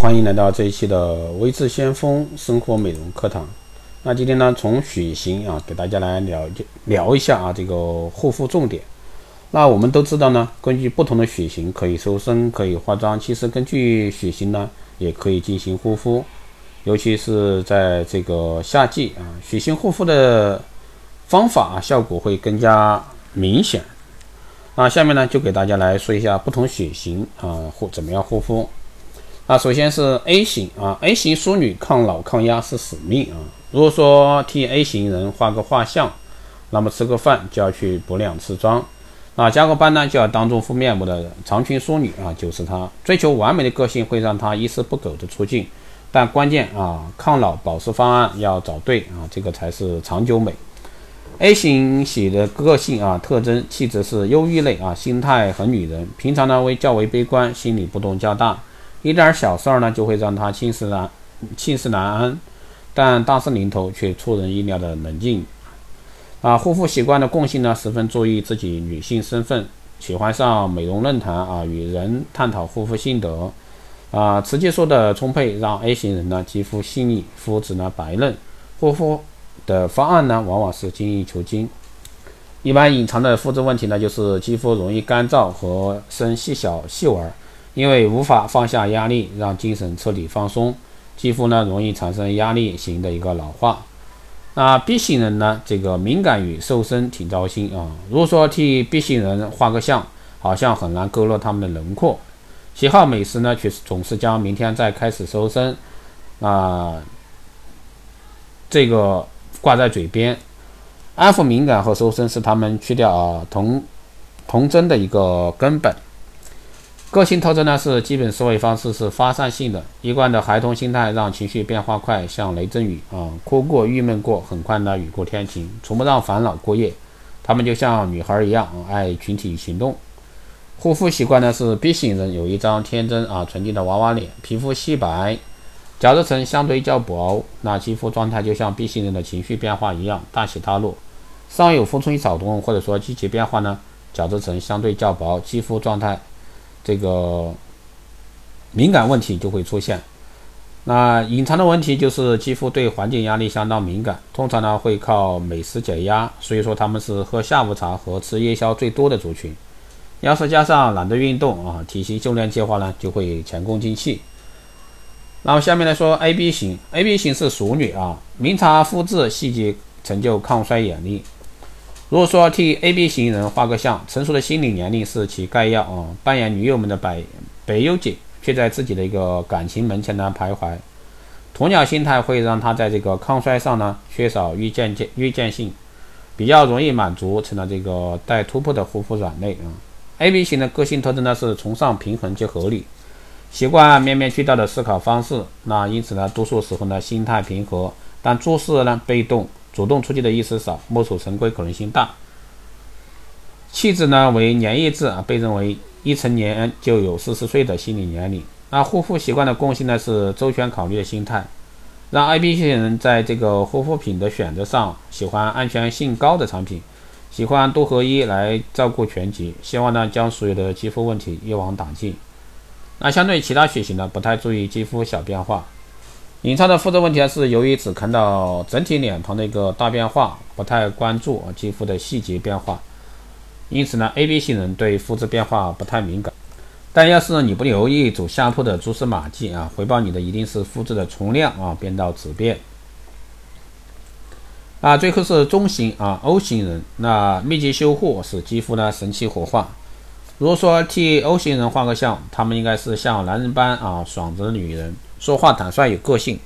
欢迎来到这一期的微智先锋生活美容课堂。那今天呢，从血型啊，给大家来了解聊一下啊，这个护肤重点。那我们都知道呢，根据不同的血型可以瘦身，可以化妆。其实根据血型呢，也可以进行护肤，尤其是在这个夏季啊，血型护肤的方法啊，效果会更加明显。那下面呢，就给大家来说一下不同血型啊护怎么样护肤。那首先是 A 型啊，A 型淑女抗老抗压是使命啊。如果说替 A 型人画个画像，那么吃个饭就要去补两次妆，啊加个班呢就要当众敷面膜的长裙淑女啊，就是她。追求完美的个性会让她一丝不苟的出镜，但关键啊，抗老保湿方案要找对啊，这个才是长久美。A 型血的个性啊，特征气质是忧郁类啊，心态很女人，平常呢为较为悲观，心理波动较大。一点小事儿呢，就会让他寝食难寝食难安，但大事临头却出人意料的冷静。啊，护肤习惯的共性呢，十分注意自己女性身份，喜欢上美容论坛啊，与人探讨护肤心得。啊，雌激素的充沛让 A 型人呢肌肤细腻，肤质呢白嫩，护肤的方案呢往往是精益求精。一般隐藏的肤质问题呢，就是肌肤容易干燥和生细小细纹。因为无法放下压力，让精神彻底放松，肌肤呢容易产生压力型的一个老化。那 B 型人呢，这个敏感与瘦身挺糟心啊。如果说替 B 型人画个像，好像很难勾勒他们的轮廓。喜好美食呢，却总是将明天再开始瘦身啊，这个挂在嘴边。安抚敏感和瘦身是他们去掉啊童童真的一个根本。个性特征呢是基本思维方式是发散性的，一贯的孩童心态让情绪变化快，像雷阵雨啊，哭过郁闷过，很快呢雨过天晴，从不让烦恼过夜。他们就像女孩一样，爱群体行动。护肤习惯呢是 B 型人有一张天真啊纯净的娃娃脸，皮肤细白，角质层相对较薄，那肌肤状态就像 B 型人的情绪变化一样，大起大落。上有风吹草动或者说季节变化呢，角质层相对较薄，肌肤状态。这个敏感问题就会出现。那隐藏的问题就是肌肤对环境压力相当敏感，通常呢会靠美食解压，所以说他们是喝下午茶和吃夜宵最多的族群。要是加上懒得运动啊，体型修炼计划呢就会前功尽弃。然后下面来说 AB 型，AB 型是熟女啊，明察肤质细节，成就抗衰眼力。如果说替 A B 型人画个像，成熟的心理年龄是其概要啊，扮演女友们的百北优姐，却在自己的一个感情门前呢徘徊。鸵鸟心态会让他在这个抗衰上呢缺少预见见预见性，比较容易满足，成了这个待突破的护肤软肋啊。A B 型的个性特征呢是崇尚平衡及合理，习惯面面俱到的思考方式，那因此呢多数时候呢心态平和，但做事呢被动。主动出击的意思少，墨守成规可能性大。气质呢为粘液质啊，被认为一成年就有四十岁的心理年龄。那护肤习惯的共性呢是周全考虑的心态，让 I B 型人在这个护肤品的选择上喜欢安全性高的产品，喜欢多合一来照顾全局，希望呢将所有的肌肤问题一网打尽。那相对其他血型呢，不太注意肌肤小变化。隐藏的肤质问题是由于只看到整体脸庞的一个大变化，不太关注肌肤的细节变化，因此呢，AB 型人对肤质变化不太敏感。但要是你不留意走下坡的蛛丝马迹啊，回报你的一定是肤质的从量啊变到质变。啊，最后是中型啊 O 型人，那密集修护使肌肤呢神奇活化。如果说替 O 型人画个像，他们应该是像男人般啊爽直的女人。说话坦率有个性，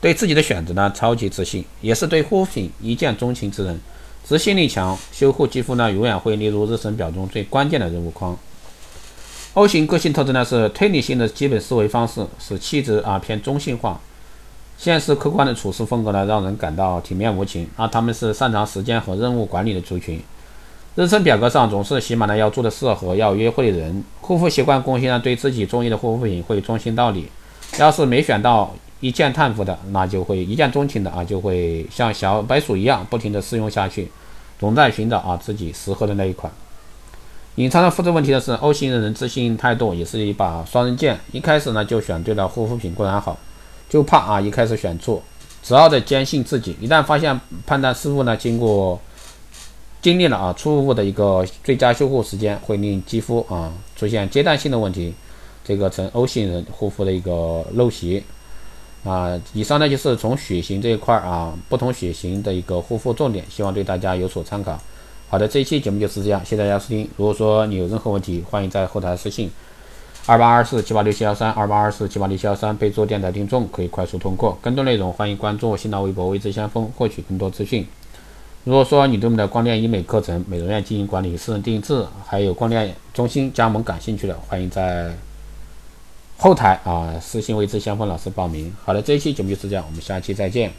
对自己的选择呢超级自信，也是对护肤品一见钟情之人，执行力强，修护肌肤呢永远会列入日程表中最关键的任务框。O 型个性特征呢是推理性的基本思维方式，使气质啊偏中性化，现实客观的处事风格呢让人感到体面无情。啊，他们是擅长时间和任务管理的族群，日程表格上总是写满了要做的事和要约会的人。护肤习惯共性呢对自己中意的护肤品会忠心到底。要是没选到一键叹服的，那就会一见钟情的啊，就会像小白鼠一样不停的试用下去，总在寻找啊自己适合的那一款。隐藏的复制问题的是，O 型的人自信态度也是一把双刃剑。一开始呢就选对了护肤品固然好，就怕啊一开始选错。只要的坚信自己，一旦发现判断失误呢，经过经历了啊错误的一个最佳修护时间，会令肌肤啊出现阶段性的问题，这个成 O 型人护肤的一个陋习啊。以上呢就是从血型这一块啊，不同血型的一个护肤重点，希望对大家有所参考。好的，这一期节目就是这样，谢谢大家收听。如果说你有任何问题，欢迎在后台私信二八二四七八六七幺三二八二四七八六七幺三，备注电台听众可以快速通过。更多内容欢迎关注新浪微博“微知先锋”获取更多资讯。如果说你对我们的光电医美课程、美容院经营管理、私人定制，还有光电中心加盟感兴趣的，欢迎在后台啊私信“位置香风”老师报名。好了，这一期节目就是这样，我们下期再见。